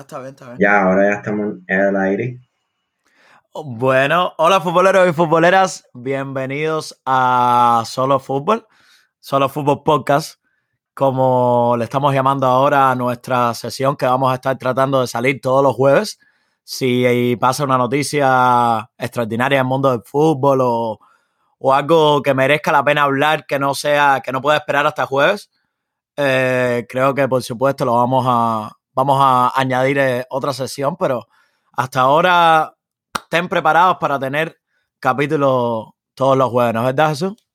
Ya está bien, está bien. Ya, ahora ya estamos en el aire. Bueno, hola futboleros y futboleras, bienvenidos a Solo Fútbol, Solo Fútbol Podcast, como le estamos llamando ahora a nuestra sesión que vamos a estar tratando de salir todos los jueves. Si pasa una noticia extraordinaria en el mundo del fútbol o, o algo que merezca la pena hablar que no sea, que no pueda esperar hasta jueves, eh, creo que por supuesto lo vamos a, vamos a añadir eh, otra sesión, pero hasta ahora estén preparados para tener capítulos todos los jueves, ¿no es verdad, Jesús?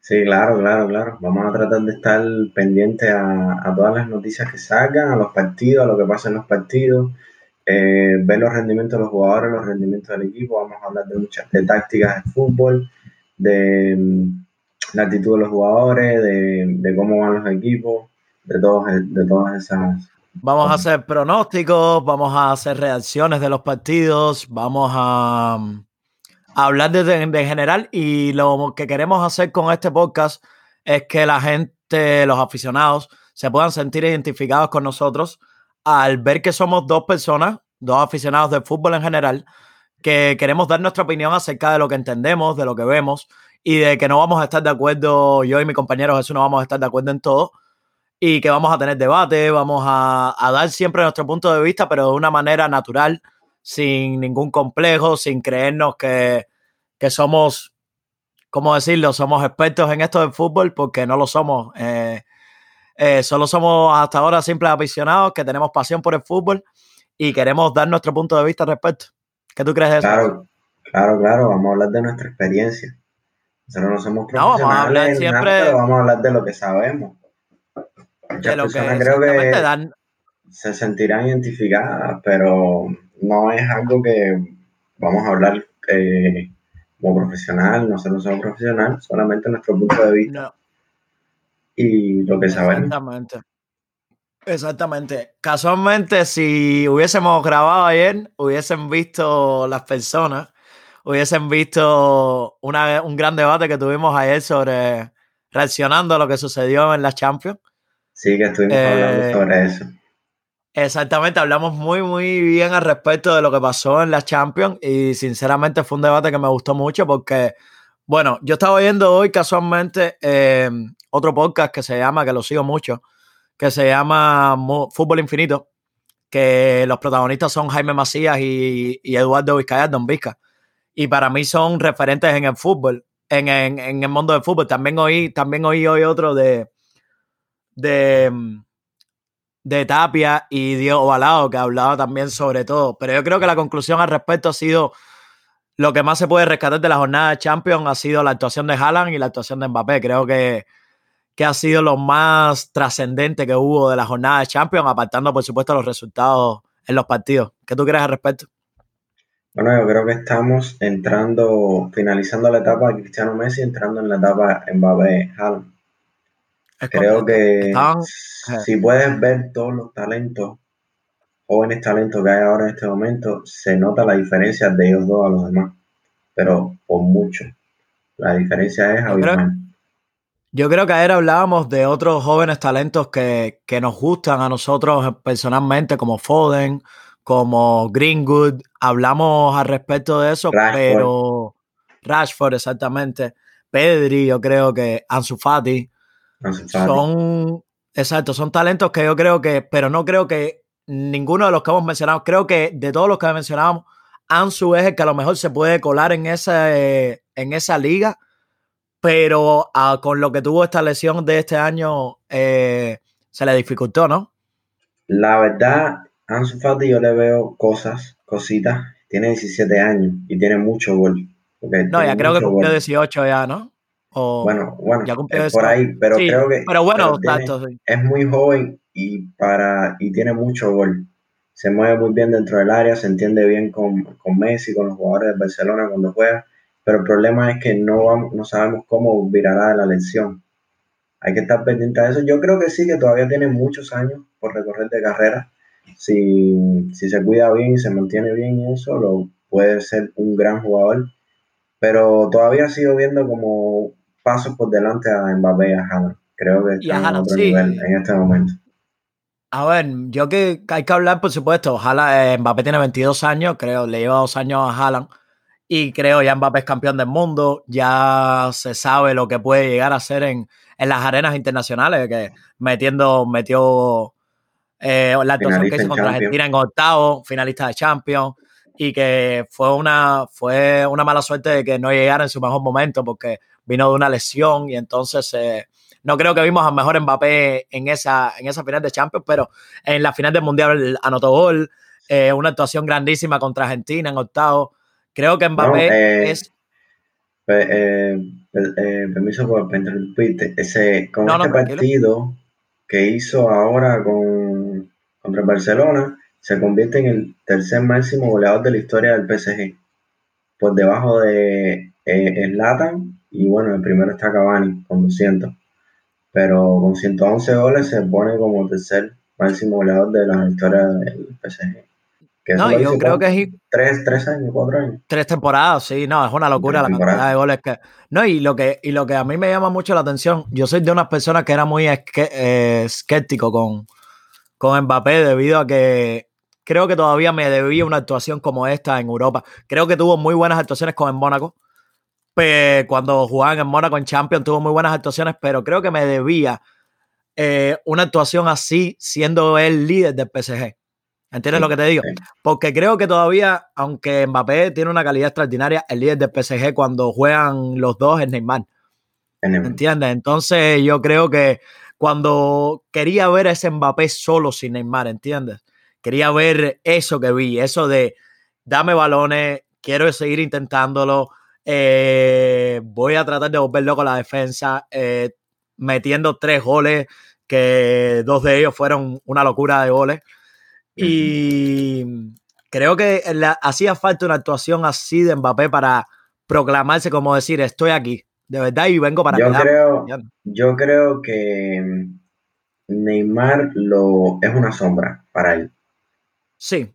Sí, claro, claro, claro. Vamos a tratar de estar pendientes a, todas las noticias que salgan, a los partidos, a lo que pasa en los partidos, eh, ver los rendimientos de los jugadores, los rendimientos del equipo. Vamos a hablar de muchas de tácticas de fútbol, de mm, la actitud de los jugadores, de, cómo van los equipos, de, todos, de todas esas Vamos a hacer pronósticos, vamos a hacer reacciones de los partidos, vamos a, hablar de, en general. Y lo que queremos hacer con este podcast es que la gente, los aficionados, se puedan sentir identificados con nosotros al ver que somos dos personas, dos aficionados de fútbol en general, que queremos dar nuestra opinión acerca de lo que entendemos, de lo que vemos y de que no vamos a estar de acuerdo, yo y mi compañero Jesús no vamos a estar de acuerdo en todo, y que vamos a tener debate, vamos a, dar siempre nuestro punto de vista, pero de una manera natural, sin ningún complejo, sin creernos que, somos, ¿cómo decirlo? Somos expertos en esto del fútbol porque no lo somos. Eh, eh, solo somos hasta ahora simples aficionados que tenemos pasión por el fútbol y queremos dar nuestro punto de vista al respecto. ¿Qué tú crees de eso? Claro, claro, claro. Vamos a hablar de nuestra experiencia. Nosotros no somos profesionales, vamos a hablar siempre... vamos a hablar de lo que sabemos. Muchas personas creo que se sentirán identificadas, pero no es algo que vamos a hablar eh, como profesional, nosotros somos profesional, solamente nuestro punto de vista y lo que sabemos. Exactamente. Exactamente. Casualmente, si hubiésemos grabado ayer, hubiesen visto las personas, hubiesen visto una, un gran debate que tuvimos ayer sobre reaccionando a lo que sucedió en la Champions. Sí, que estuvimos hablando eh, sobre eso. Exactamente, hablamos muy, muy bien al respecto de lo que pasó en la Champions y sinceramente fue un debate que me gustó mucho porque, bueno, yo estaba oyendo hoy casualmente eh, otro podcast que se llama, que lo sigo mucho, que se llama Fútbol Infinito, que los protagonistas son Jaime Macías y, Eduardo Vizcaya, Don Vizca. Y para mí son referentes en el fútbol, en, en, el mundo del fútbol. También oí, también oí hoy otro de, de, mm, de Tapia y Diego Balado, que hablaba también sobre todo. Pero yo creo que la conclusión al respecto ha sido lo que más se puede rescatar de la jornada de Champions ha sido la actuación de Haaland y la actuación de Mbappé. Creo que, que ha sido lo más trascendente que hubo de la jornada de Champions, apartando por supuesto los resultados en los partidos. ¿Qué tú crees al respecto? Bueno, yo creo que estamos entrando, finalizando la etapa de Cristiano Messi, entrando en la etapa Creo que si puedes ver todos los talentos, jóvenes talentos que hay ahora en este momento, se nota la diferencia de ellos dos a los demás, pero por mucho. La diferencia es abismal. Yo creo que ayer hablábamos de otros jóvenes talentos que, nos gustan a nosotros personalmente, como Foden, como Greenwood. Hablamos al respecto de eso, pero Rashford, exactamente. Pedri, yo creo que Ansu Fati. Son, exacto, son talentos que yo creo que, pero no creo que ninguno de los que hemos mencionado, creo que de todos los que mencionamos, Ansu es el que a lo mejor se puede colar en esa, en esa liga, pero ah, con lo que tuvo esta lesión de este año eh, se le dificultó, ¿no? La verdad, Ansu Fati yo le veo cosas, cositas, tiene 17 años y tiene mucho gol. No, ya creo que cumplió 18 ya, ¿no? Bueno, bueno, es por ahí, pero creo que pero bueno, es muy joven y para y tiene mucho gol. Se mueve muy bien dentro del área, se entiende bien con, con Messi, con los jugadores de Barcelona cuando juega, pero el problema es que no, no sabemos cómo virará la lesión. Hay que estar pendiente de eso. Yo creo que sí, que todavía tiene muchos años por recorrer de carrera. Si, si se cuida bien y se mantiene bien y eso, lo, puede ser un gran jugador. Pero todavía sigo viendo como pasos por delante a Mbappé y a Haaland. Creo que está en otro nivel en este momento. A ver, yo que hay que hablar, por supuesto. Ojalá eh, Mbappé tiene 22 años, creo, le lleva dos años a Haaland. Y creo ya Mbappé es campeón del mundo, ya se sabe lo que puede llegar a hacer en, en las arenas internacionales, que metiendo, metió eh, la actuación que hizo contra Argentina en octavo, finalista de Champions, y que fue una, fue una mala suerte de que no llegara en su mejor momento porque vino de una lesión y entonces eh, no creo que vimos a mejor Mbappé en esa, en esa final de Champions, pero en la final del Mundial anotó gol, eh, una actuación grandísima contra Argentina en octavo. Creo que Mbappé eh, es... permiso por interrumpirte. Ese, con este partido que hizo ahora con, contra Barcelona, se convierte en el tercer máximo goleador de la historia del PSG. Por debajo de eh, Zlatan y bueno, el primero está Cavani con 200. Pero con 111 goles se pone como tercer máximo goleador de la historia del PSG. no, yo creo que es. Tres, tres años, cuatro años. Tres temporadas, sí, no, es una locura la cantidad de goles que. No, y lo que, y lo que a mí me llama mucho la atención, yo soy de unas personas que era muy eh, escéptico con, con Mbappé debido a que creo que todavía me debía una actuación como esta en Europa. Creo que tuvo muy buenas actuaciones con el Mónaco. Cuando jugaban en Mónaco en Champions tuvo muy buenas actuaciones, pero creo que me debía eh, una actuación así siendo el líder del PSG. ¿Entiendes lo que te digo? Porque creo que todavía, aunque Mbappé tiene una calidad extraordinaria, el líder del PSG cuando juegan los dos es Neymar. ¿Entiendes? Entonces yo creo que cuando quería ver a ese Mbappé solo sin Neymar, ¿entiendes? Quería ver eso que vi, eso de dame balones, quiero seguir intentándolo, eh, voy a tratar de volver loco la defensa, eh, metiendo tres goles, que dos de ellos fueron una locura de goles. Y creo que hacía falta una actuación así de Mbappé para proclamarse como decir, estoy aquí, de verdad, y vengo para yo Creo, yo creo que Neymar lo, es una sombra para él. Sí,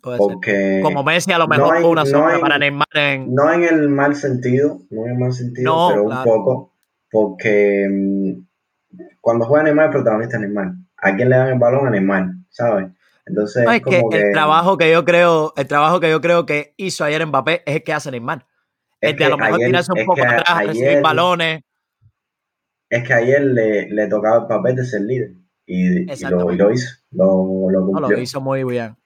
puede ser. Como Messi a lo mejor fue una sombra para Neymar en... No en el mal sentido, no en el mal sentido, pero un poco, porque mm, cuando juega Neymar, el protagonista es Neymar. ¿A quién le dan el balón? A Neymar, ¿sabes? Entonces, es, que, el trabajo que yo creo, el trabajo que yo creo que hizo ayer Mbappé es el que hace Neymar. Es de a lo mejor tirarse un poco atrás, recibir balones. Es que ayer le, le tocaba el papel de ser líder. Y, lo, hizo. Lo, lo, hizo muy bien.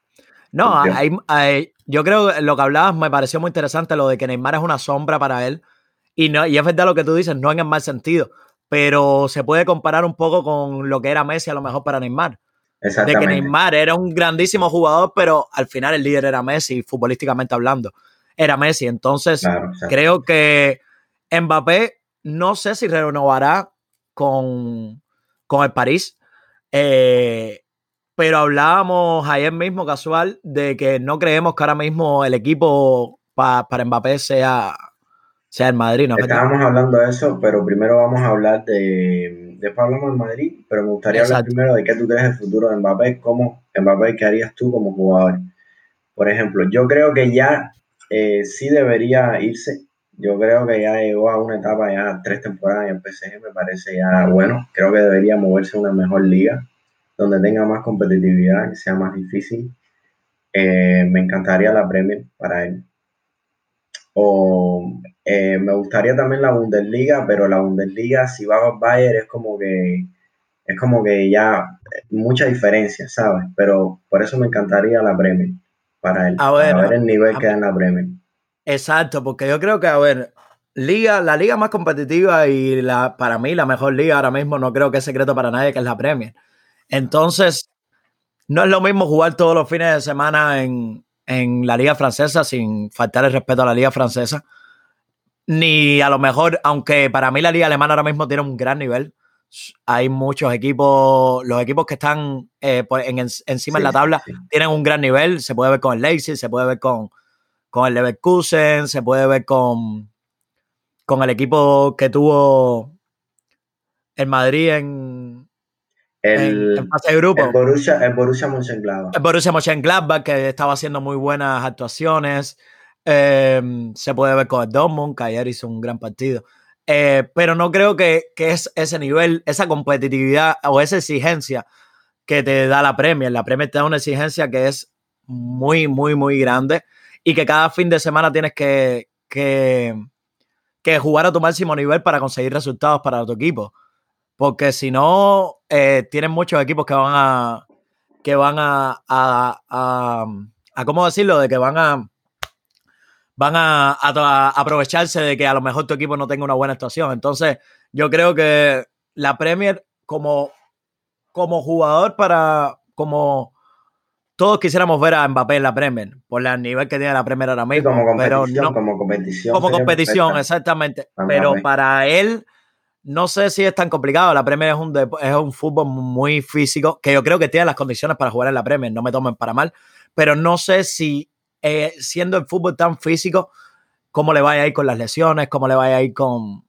No, hay, yo creo que lo que hablabas me pareció muy interesante, lo de que Neymar es una sombra para él. Y, no, y es verdad lo que tú dices, no en el mal sentido, pero se puede comparar un poco con lo que era Messi a lo mejor para Neymar. De que Neymar era un grandísimo jugador, pero al final el líder era Messi, futbolísticamente hablando. Era Messi. Entonces, creo que Mbappé no sé si renovará con, con el París. Eh, pero hablábamos ayer mismo casual de que no creemos que ahora mismo el equipo para Mbappé sea, sea el Madrid. ¿no? Estábamos hablando de eso, pero primero vamos a hablar de, después hablamos del Madrid, pero me gustaría hablar primero de qué tú crees el futuro de Mbappé, cómo Mbappé, qué harías tú como jugador. Por ejemplo, yo creo que ya eh, sí debería irse. Yo creo que ya llegó a una etapa ya tres temporadas en el PSG, me parece ya bueno. Creo que debería moverse a una mejor liga donde tenga más competitividad, que sea más difícil. Eh, me encantaría la Premier para él. O eh, me gustaría también la Bundesliga, pero la Bundesliga, si va a Bayern, es como que es como que ya mucha diferencia, ¿sabes? Pero por eso me encantaría la Premier para él, a ver, el nivel que da en la Premier. Exacto, porque yo creo que, a ver, liga, la liga más competitiva y la, para mí la mejor liga ahora mismo, no creo que es secreto para nadie, que es la Premier. Entonces, no es lo mismo jugar todos los fines de semana en, la liga francesa sin faltar el respeto a la liga francesa. Ni a lo mejor, aunque para mí la liga alemana ahora mismo tiene un gran nivel. Hay muchos equipos, los equipos que están eh, encima de la tabla tienen un gran nivel. Se puede ver con el Leipzig, se puede ver con, con el Leverkusen, se puede ver con, con el equipo que tuvo el Madrid en, el, grupo. El Borussia, el Borussia Mönchengladbach. El Borussia Mönchengladbach, que estaba haciendo muy buenas actuaciones. Em, se puede ver con el Dortmund, que ayer hizo un gran partido. Eh, pero no creo que, que, es ese nivel, esa competitividad o esa exigencia que te da la Premier. La Premier te da una exigencia que es muy, muy, muy grande y que cada fin de semana tienes que, que, jugar a tu máximo nivel para conseguir resultados para tu equipo. Porque si no, eh, tienes muchos equipos que van a, que van a, a, a, ¿cómo decirlo? De que van a, van a, aprovecharse de que a lo mejor tu equipo no tenga una buena actuación. Entonces, yo creo que la Premier como, como jugador para, como todos quisiéramos ver a Mbappé en la Premier, por el nivel que tiene la Premier ahora mismo. como competición, como competición. Como competición, exactamente. Pero para él, no sé si es tan complicado. La Premier es un, es un fútbol muy físico, que yo creo que tiene las condiciones para jugar en la Premier, no me tomen para mal. Pero no sé si, eh, siendo el fútbol tan físico, cómo le vaya a ir con las lesiones, cómo le vaya a ir con.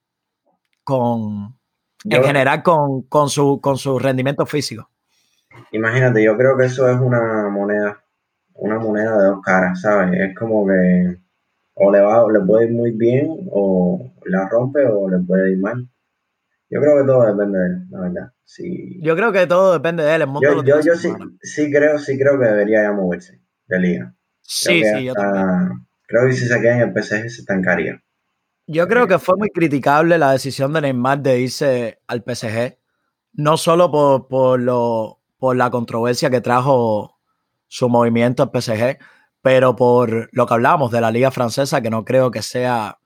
con en general, con, con, su, con su rendimiento físico. Imagínate, yo creo que eso es una moneda, una moneda de dos caras, ¿sabes? Es como que o le va, le puede ir muy bien, o la rompe, o le puede ir mal. Yo creo que todo depende de él, la verdad. Sí. Yo creo que todo depende de él. yo, yo, yo sí, sí, creo, sí creo que debería ya moverse de liga. Sí, sí, yo también. Creo que si se queda en el PSG se estancaría. Yo creo que fue muy criticable la decisión de Neymar de irse al PSG. No solo por, por lo por la controversia que trajo su movimiento al PSG, pero por lo que hablábamos de la liga francesa, que no creo que sea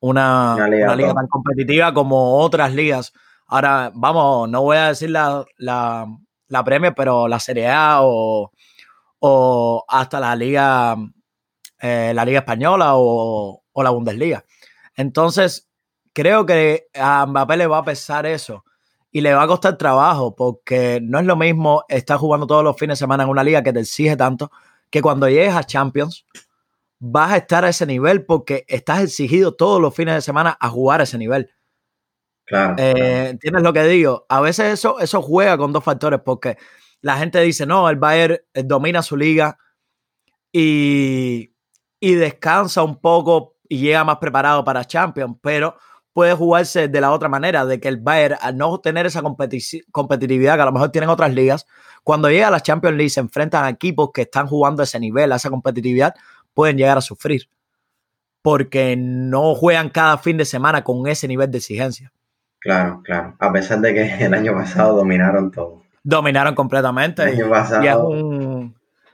una, liga, tan competitiva como otras ligas. Ahora, vamos, no voy a decir la, la, la Premier, pero la Serie A o, o hasta la liga, eh, la liga española o, o la Bundesliga. Entonces, creo que a Mbappé le va a pesar eso y le va a costar trabajo porque no es lo mismo estar jugando todos los fines de semana en una liga que te exige tanto que cuando llegues a Champions vas a estar a ese nivel porque estás exigido todos los fines de semana a jugar a ese nivel. Claro, eh, ¿Entiendes lo que digo? A veces eso, eso juega con dos factores porque la gente dice, no, el Bayern eh, domina su liga y, y descansa un poco y llega más preparado para Champions, pero puede jugarse de la otra manera, de que el Bayern, al no tener esa competitividad que a lo mejor tienen otras ligas, cuando llega a la Champions League se enfrentan a equipos que están jugando a ese nivel, a esa competitividad, pueden llegar a sufrir. Porque no juegan cada fin de semana con ese nivel de exigencia. Claro, claro. A pesar de que el año pasado dominaron todo. Dominaron completamente. El año pasado.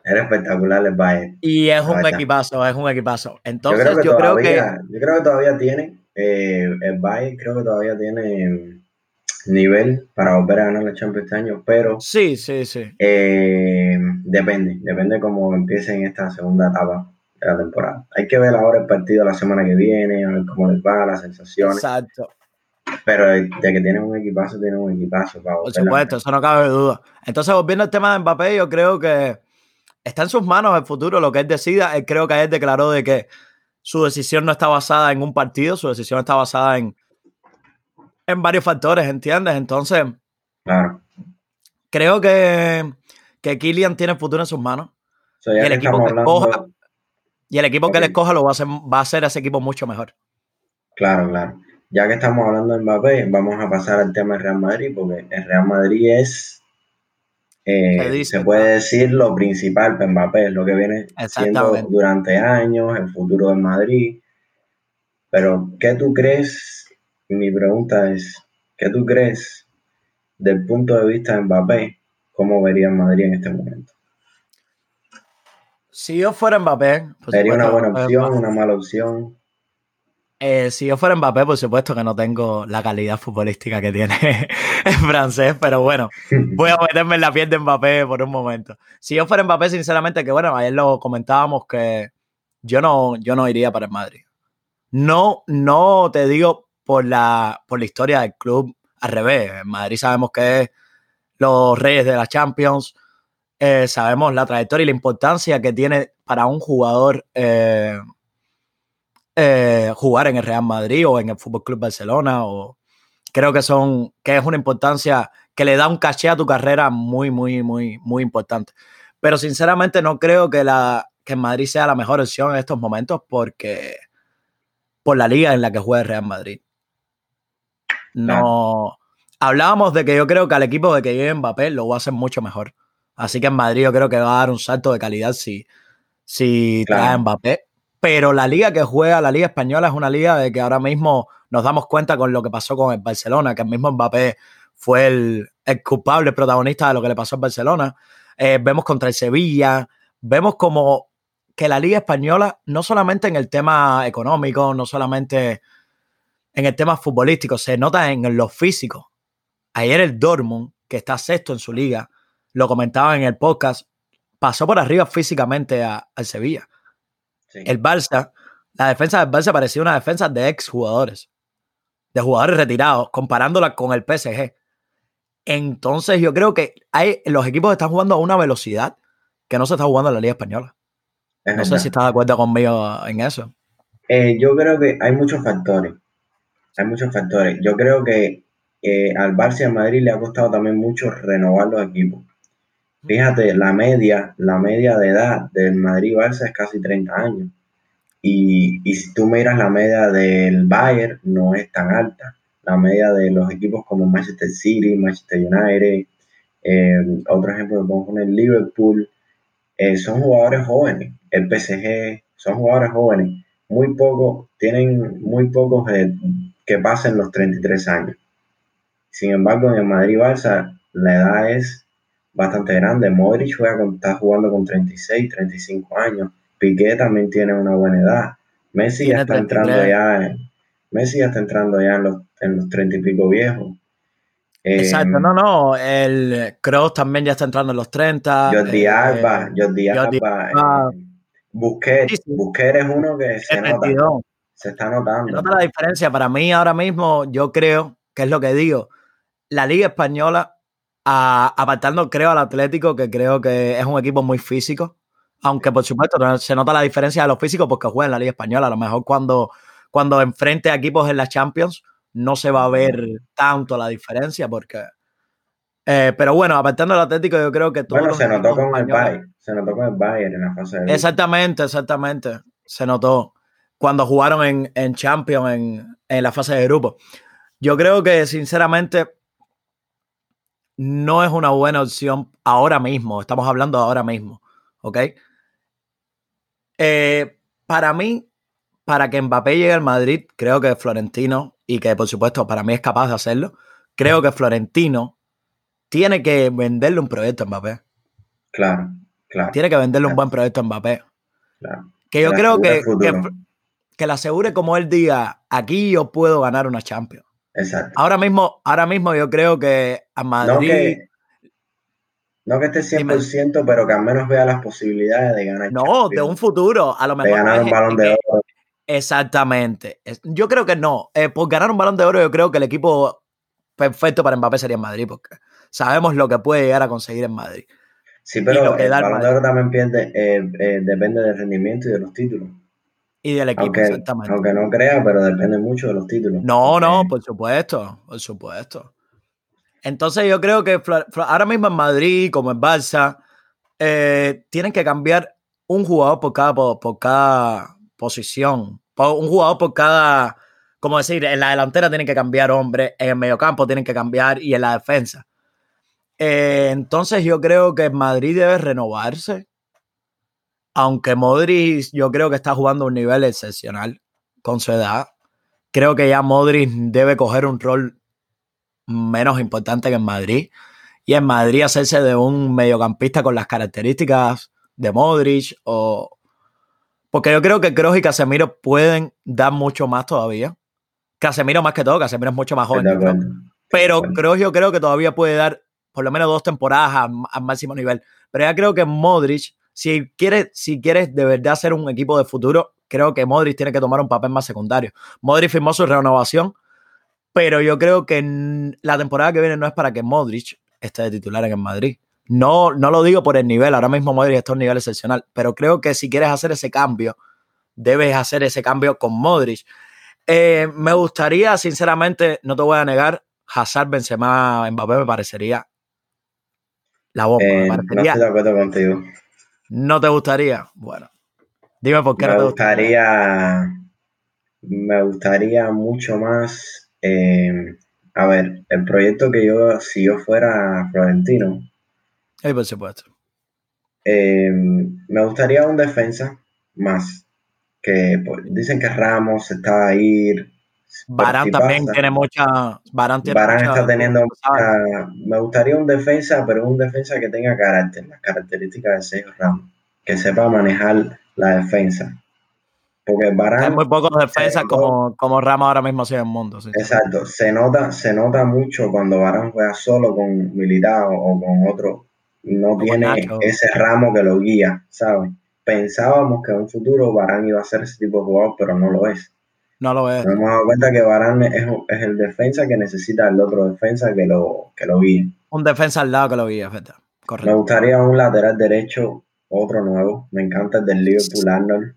Era espectacular el Bayern. Y es un equipazo, es un equipazo. Entonces, yo creo que. Yo creo que, todavía tiene eh, el Bayern creo que todavía tiene nivel para volver a ganar la Champions este año, pero sí, sí, sí. Eh, depende, depende cómo empiecen esta segunda etapa de la temporada. Hay que ver ahora el partido la semana que viene, a ver cómo les va, las sensaciones. Exacto. Pero de, que tienen un equipazo, tienen un equipazo. Por supuesto, eso no cabe duda. Entonces, volviendo al tema de Mbappé, yo creo que está en sus manos el futuro, lo que él decida. Él creo que él declaró de que su decisión no está basada en un partido, su decisión está basada en, en varios factores, ¿entiendes? Entonces, creo que, que Kylian tiene futuro en sus manos. y, el equipo que escoja, y el equipo que le escoja lo va a, hacer, va a hacer ese equipo mucho mejor. Claro, claro. Ya que estamos hablando de Mbappé, vamos a pasar al tema del Real Madrid, porque el Real Madrid es eh, se puede decir lo principal para Mbappé, es lo que viene siendo durante años, el futuro de Madrid. Pero, ¿qué tú crees? Mi pregunta es, ¿qué tú crees del punto de vista de Mbappé? ¿Cómo vería Madrid en este momento? Si yo fuera Mbappé... ¿Sería una buena opción, una mala opción? Eh, si yo fuera Mbappé, por supuesto que no tengo la calidad futbolística que tiene el francés, pero bueno, voy a meterme en la piel de Mbappé por un momento. Si yo fuera Mbappé, sinceramente, que bueno, ayer lo comentábamos que yo no, yo no iría para el Madrid. No, no te digo por la, por la historia del club, al revés. En Madrid sabemos que es los reyes de la Champions, eh, sabemos la trayectoria y la importancia que tiene para un jugador. Eh, eh, jugar en el Real Madrid o en el Fútbol Club Barcelona. O creo que son, que es una importancia que le da un caché a tu carrera muy, muy, muy, muy importante. Pero sinceramente no creo que la que Madrid sea la mejor opción en estos momentos porque por la liga en la que juega el Real Madrid. No. hablábamos de que yo creo que al equipo de que llegue Mbappé lo va a hacer mucho mejor. Así que en Madrid yo creo que va a dar un salto de calidad si, si trae Mbappé. Pero la liga que juega, la liga española, es una liga de que ahora mismo nos damos cuenta con lo que pasó con el Barcelona, que el mismo Mbappé fue el, culpable, el protagonista de lo que le pasó al Barcelona. Eh, vemos contra el Sevilla, vemos como que la liga española, no solamente en el tema económico, no solamente en el tema futbolístico, se nota en lo físico. Ayer el Dortmund, que está sexto en su liga, lo comentaba en el podcast, pasó por arriba físicamente al Sevilla. El Barça, la defensa del Barça parecía una defensa de ex jugadores, de jugadores retirados, comparándola con el PSG. Entonces yo creo que hay, los equipos están jugando a una velocidad que no se está jugando en la Liga Española. no sé si estás de acuerdo conmigo en eso. Eh, yo creo que hay muchos factores. Hay muchos factores. Yo creo que eh, al Barça y al Madrid le ha costado también mucho renovar los equipos. Fíjate, la media, la media de edad del Madrid-Barça es casi 30 años. Y, si tú miras la media del Bayern, no es tan alta. La media de los equipos como Manchester City, Manchester United, eh, otro ejemplo que pongo poner Liverpool, eh, son jugadores jóvenes. El PSG, son jugadores jóvenes. Muy pocos, tienen muy pocos eh, que pasen los 33 años. Sin embargo, en el Madrid-Barça, la edad es bastante grande. Modric juega está jugando con 36, 35 años. Piqué también tiene una buena edad. Messi ya está entrando ya en, Messi ya está entrando ya en los, en los 30 y pico viejos. Exacto, em, no, no, el Cross también ya está entrando en los 30. Jordi eh, Alba, Jordi Alba. Eh, Busquets, Busquets es uno que se, nota, se está notando. Se nota la diferencia. Para mí ahora mismo, yo creo, que es lo que digo, la Liga Española apartando, creo, al Atlético, que creo que es un equipo muy físico. Aunque, por supuesto, se nota la diferencia de los físicos porque juega en la Liga Española. A lo mejor cuando, cuando enfrente a equipos en la Champions no se va a ver tanto la diferencia porque... Eh, pero bueno, apartando al Atlético, yo creo que todo. Bueno, se notó con el Bayern. Se notó con el Bayern en la fase de. Exactamente, exactamente. Se notó cuando jugaron en, en Champions en, en la fase de grupo. Yo creo que, sinceramente, no es una buena opción ahora mismo. Estamos hablando ahora mismo. ¿Ok? Eh, para mí, para que Mbappé llegue al Madrid, creo que Florentino, y que por supuesto para mí es capaz de hacerlo, creo que Florentino tiene que venderle un proyecto a Mbappé. Claro, claro. Tiene que venderle un buen proyecto a Mbappé. Claro. Que yo creo que, que, que, le asegure como él diga, aquí yo puedo ganar una Champions. Exacto. Ahora mismo, ahora mismo yo creo que a Madrid. No que, esté 100%, pero que al menos vea las posibilidades de ganar. No, de un futuro. A lo mejor. De ganar un balón de oro. Exactamente. Yo creo que no. Eh, por ganar un balón de oro, yo creo que el equipo perfecto para Mbappé sería en Madrid, porque sabemos lo que puede llegar a conseguir en Madrid. Sí, pero el balón de oro también pierde, eh, eh, depende del rendimiento y de los títulos. Y del equipo, aunque, exactamente. Aunque no crea, pero depende mucho de los títulos. No, no, por supuesto, por supuesto. Entonces yo creo que ahora mismo en Madrid, como en Barça, eh, tienen que cambiar un jugador por cada, por, cada posición. Un jugador por cada, como decir, en la delantera tienen que cambiar hombres, en el mediocampo tienen que cambiar y en la defensa. Eh, entonces yo creo que Madrid debe renovarse aunque Modric yo creo que está jugando a un nivel excepcional con su edad, creo que ya Modric debe coger un rol menos importante que en Madrid. Y en Madrid hacerse de un mediocampista con las características de Modric o... Porque yo creo que Kroos y Casemiro pueden dar mucho más todavía. Casemiro más que todo, Casemiro es mucho más joven. Pero Kroos yo creo que todavía puede dar por lo menos dos temporadas al máximo nivel. Pero ya creo que Modric si quieres, si quieres de verdad ser un equipo de futuro, creo que Modric tiene que tomar un papel más secundario. Modric firmó su renovación, pero yo creo que la temporada que viene no es para que Modric esté de titular en el Madrid. No, no lo digo por el nivel, ahora mismo Modric está a un nivel excepcional, pero creo que si quieres hacer ese cambio, debes hacer ese cambio con Modric. Eh, me gustaría, sinceramente, no te voy a negar, Hazard, Benzema, Mbappé me parecería la bomba. Eh, no estoy de acuerdo contigo. ¿No te gustaría? Bueno, dime por qué me no te gustaría. Me gustaría mucho más eh, a ver, el proyecto que yo, si yo fuera Florentino, Sí, por supuesto. eh, me gustaría un defensa más. Que pues, dicen que Ramos está a ir. Barán si también pasa, tiene mucha. Barán tiene mucha- está teniendo mucha- Me gustaría un defensa, pero un defensa que tenga carácter, las características de Sergio Ramos. Que sepa manejar la defensa. Porque Varane. Hay muy pocos defensas como, como Ramos ahora mismo sí en el mundo. sí. Exacto, se nota, se nota mucho cuando Varane juega solo con Militao o con otro, no tiene Nacho. ese ramo que lo guía, ¿sabes? Pensábamos que en un futuro Varane iba a ser ese tipo de jugador, pero no lo es. No lo es. Nos hemos dado cuenta que Varane es, es el defensa que necesita el otro defensa que lo, que lo guíe. Un defensa al lado que lo fíjate. Me Correcto. gustaría un lateral derecho, otro nuevo. Me encanta el del Liverpool, Arnold.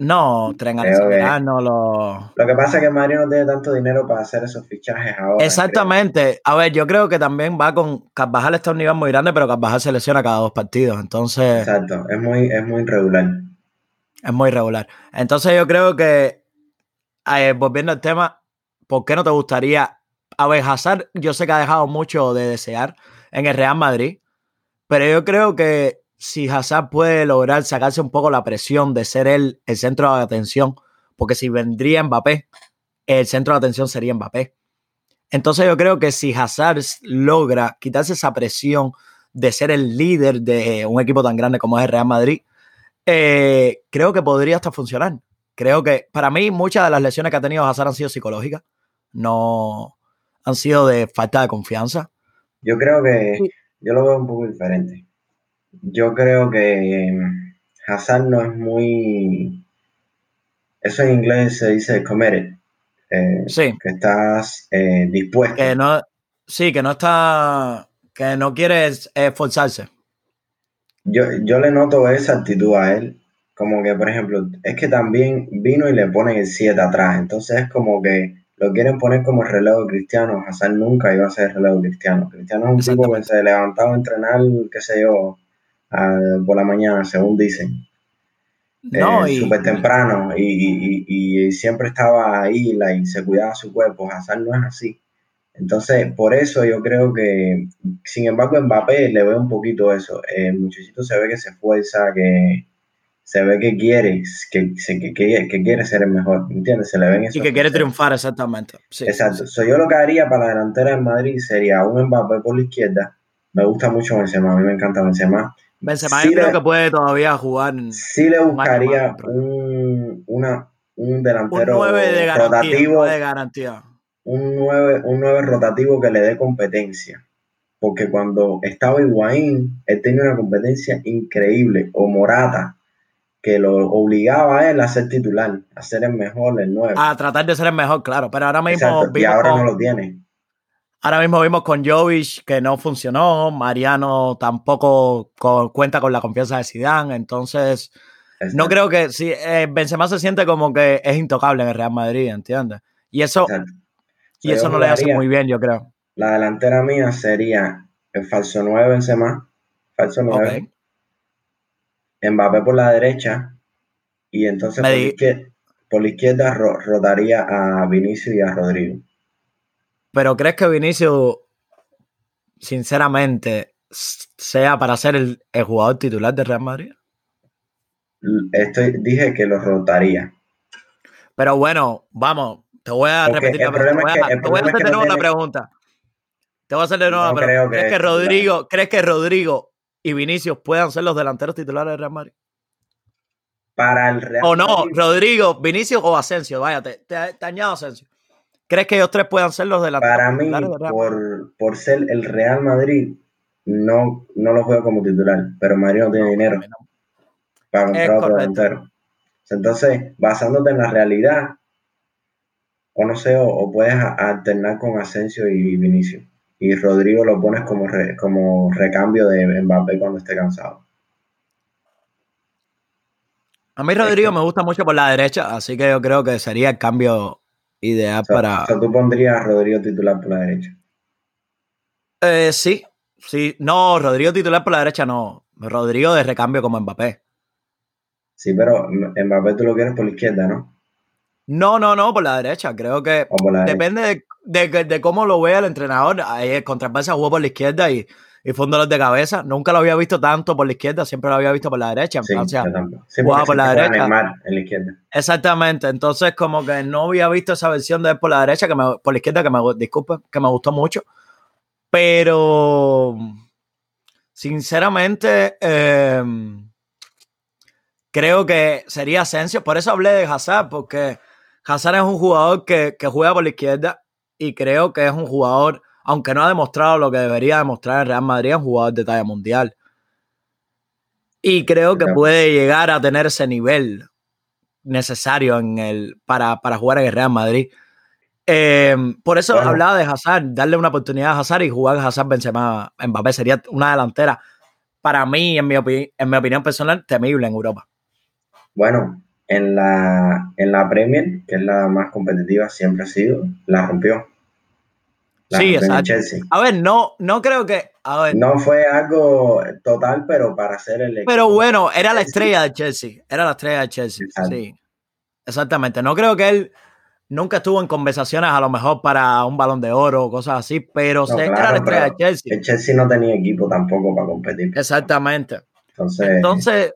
No, Tren no lo. Lo que pasa es que Madrid no tiene tanto dinero para hacer esos fichajes ahora. Exactamente. A ver, yo creo que también va con. Carvajal está a un nivel muy grande, pero Carvajal se lesiona cada dos partidos. Entonces. Exacto, es muy, es muy irregular. Es muy irregular. Entonces yo creo que, eh, volviendo al tema, ¿por qué no te gustaría? A ver, Hazard yo sé que ha dejado mucho de desear en el Real Madrid, pero yo creo que si Hazard puede lograr sacarse un poco la presión de ser él el centro de atención, porque si vendría Mbappé, el centro de atención sería Mbappé. Entonces yo creo que si Hazard logra quitarse esa presión de ser el líder de un equipo tan grande como es el Real Madrid, eh, creo que podría hasta funcionar. Creo que para mí muchas de las lesiones que ha tenido Hazard han sido psicológicas, no han sido de falta de confianza. Yo creo que yo lo veo un poco diferente. Yo creo que eh, Hazard no es muy. Eso en inglés se dice committed. eh, Sí, que estás eh, dispuesto. que no, sí, que no está, que no quiere esforzarse. Yo, yo le noto esa actitud a él. Como que, por ejemplo, es que también vino y le ponen el 7 atrás. Entonces es como que lo quieren poner como el relevo de Cristiano. Hazard nunca iba a ser el relevo de Cristiano. Cristiano es un tipo que se levantaba a entrenar, qué sé yo, a- por la mañana, según dicen. No, eh, y súper temprano y, y- y- y siempre estaba ahí la, y se cuidaba su cuerpo. Hazard no es así. Entonces, por eso yo creo que, sin embargo, Mbappé le veo un poquito eso. El muchachito se ve que se esfuerza, que se ve que quiere, que, que, que- que quiere ser el mejor, ¿entiendes? Se le ven y que quiere triunfar exactamente. Sí, Exacto. sí. So, yo lo que haría para la delantera en Madrid sería un Mbappé por la izquierda. Me gusta mucho Benzema, a mí me encanta Benzema. Benzema Sí yo creo le- que puede todavía jugar Sí le un buscaría un, una, un un delantero 9 de garantía, rotativo, nueve de garantía. un 9, un 9 rotativo que le dé competencia. Porque cuando estaba Higuaín, él tenía una competencia increíble. O Morata, que lo obligaba a él a ser titular, a ser el mejor, el 9. A tratar de ser el mejor, claro. Pero ahora mismo Exacto, y ahora con, no lo tiene. ahora mismo vimos con Jovic que no funcionó. Mariano tampoco co- cuenta con la confianza de Zidane. Entonces, no creo que si Benzema se siente como que es intocable en el Real Madrid, ¿entiendes? Y eso, exacto. y So, eso no le hace muy bien, yo creo. La delantera mía sería el falso 9 Benzema, falso 9, Ok. Mbappé por la derecha y entonces por di- izquierda, por la izquierda ro- rotaría a Vinicius y a Rodrigo. Pero ¿crees que Vinicius, sinceramente, sea para ser el, el jugador titular del Real Madrid? Estoy, dije que lo rotaría. Pero bueno, vamos, te voy a Porque repetir la pregunta. Te voy a, te voy hacer de nuevo la pregunta. Te voy a hacer de nuevo la pregunta. ¿Crees que. Rodrigo, ¿crees que Rodrigo y Vinicius puedan ser los delanteros titulares del Real Madrid? Para el Real O no, Rodrigo, Vinicius o Asensio, vaya, te, te- te añado Asensio. ¿Crees que ellos tres puedan ser los delanteros para mí, por, por ser el Real Madrid, no, no lo juego como titular, pero Madrid no tiene dinero para comprar otro delantero. Entonces, basándote en la realidad, o no sé, o, o puedes alternar con Asensio y Vinicius. Y Rodrigo lo pones como, re- como recambio de Mbappé cuando esté cansado. A mí Rodrigo me gusta mucho por la derecha, así que yo creo que sería el cambio ideal O sea, para... o sea, tú pondrías a Rodrigo titular por la derecha. Eh, sí, sí. No, Rodrigo titular por la derecha no. Rodrigo de recambio como Mbappé. Sí, pero Mbappé tú lo quieres por la izquierda, ¿no? No, no, no, por la derecha. Creo que derecha. depende de, de, cómo lo ve el entrenador. Contra el Barça jugó por la izquierda y, y fue un dolor de cabeza. Nunca lo había visto tanto por la izquierda, siempre lo había visto por la derecha. Sí, jugaba por la derecha. en la izquierda. Exactamente. Entonces, como que no había visto esa versión de él por la derecha, que me, por la izquierda, que me, disculpe, que me gustó mucho. Pero, sinceramente, em, creo que sería Asensio. Por eso hablé de Hazard, porque Hazard es un jugador que, que juega por la izquierda y creo que es un jugador aunque no ha demostrado lo que debería demostrar en Real Madrid, es un jugador de talla mundial. Y creo que puede llegar a tener ese nivel necesario en el, para, jugar en el Real Madrid. Em, por eso hablaba de Hazard, darle una oportunidad a Hazard y jugar Hazard Benzema Mbappé sería una delantera para mí, en mi, en mi opinión personal, temible en Europa. Bueno, en la, en la Premier, que es la más competitiva, siempre ha sido, la rompió sí, exacto. A ver, no, no creo que. no fue algo total, pero para hacer el. Pero bueno, era la estrella de Chelsea. Era la estrella de Chelsea. Sí. Exactamente. No creo que él nunca estuvo en conversaciones a lo mejor para un balón de oro o cosas así, pero era la estrella de Chelsea. El Chelsea no tenía equipo tampoco para competir. Exactamente. Entonces, Entonces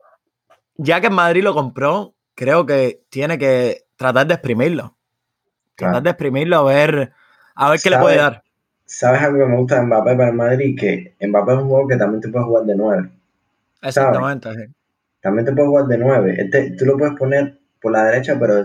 ya que Madrid lo compró, creo que tiene que tratar de exprimirlo. Tratar de exprimirlo a ver, a ver qué le puede dar. ¿Sabes algo que me gusta de Mbappé para el Madrid? Que Mbappé es un juego que también te puede jugar de nueve. Exactamente, También te puede jugar de nueve. Este, tú lo puedes poner por la derecha, pero